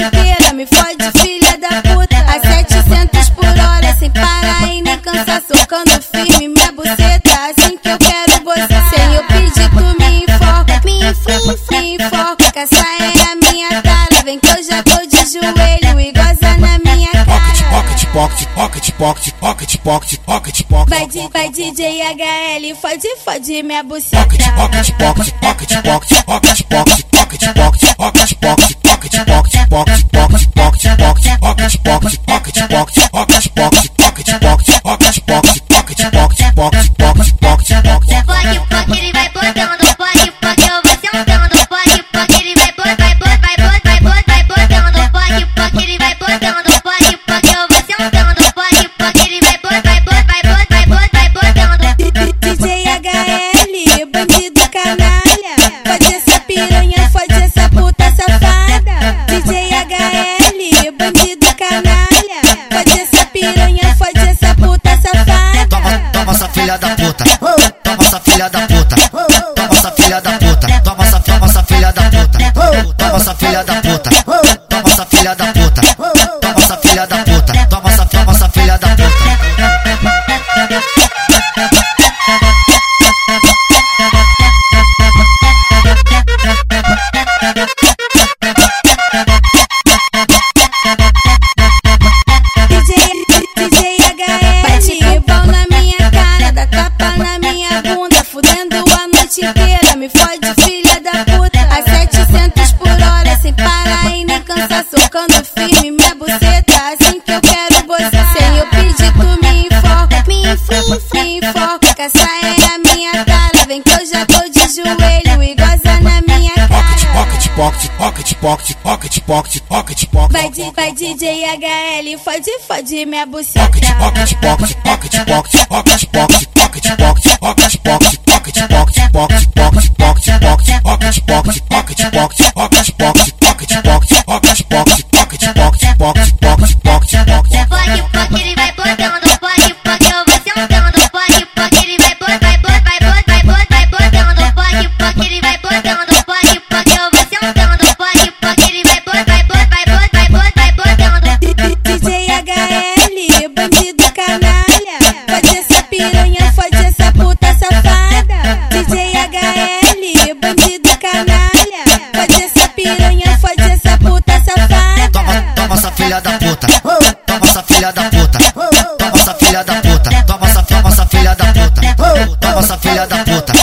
inteira, me fode, filha da puta. A 700 por hora, sem parar e nem cansar, socando firme minha buceta. Assim que eu quero você, sem eu pedir, tu me enfoca, me enfoca, me enfoca. Que essa é a minha cara. vem que eu já tô de joelho e goza na minha cara. Pocket, pocket, pocket, pocket, pocket, pocket, pocket. pocket. Vai, de, vai DJ HL, fode, fode minha buceta. Pocket, pocket, pocket, pocket, pocket, pocket, pocket, pocket, pocket. Pocket, pocket, pocket, pocket, pocket, pocket, pocket, pocket, pocket, pocket, pocket, filha da puta. Toma essa filha da puta. Toma essa filha da puta. Toma essa, filha da puta. Toma essa filha da puta. Me fode filha da puta, a 700 por hora, sem parar e nem cansar, socando firme minha buceta, assim que eu quero você, sem eu pedir tu me enfoca, me enfoca, me enfoca, que essa é a minha cara, vem que eu já tô de joelho e goza na minha Pocket, cara. pocket, pocket, pocket, pocket, pocket, pocket, pocket, pocket. Vai, di- vai DJ HL, fode, fode minha buceta. Pocket, pocket, pocket, pocket, pocket, pocket, pocket, pocket, pocket, pocket, walk filha da puta. Toma essa filha da puta. Toma essa filha da puta. Toma essa, filha da puta. Toma essa filha da puta.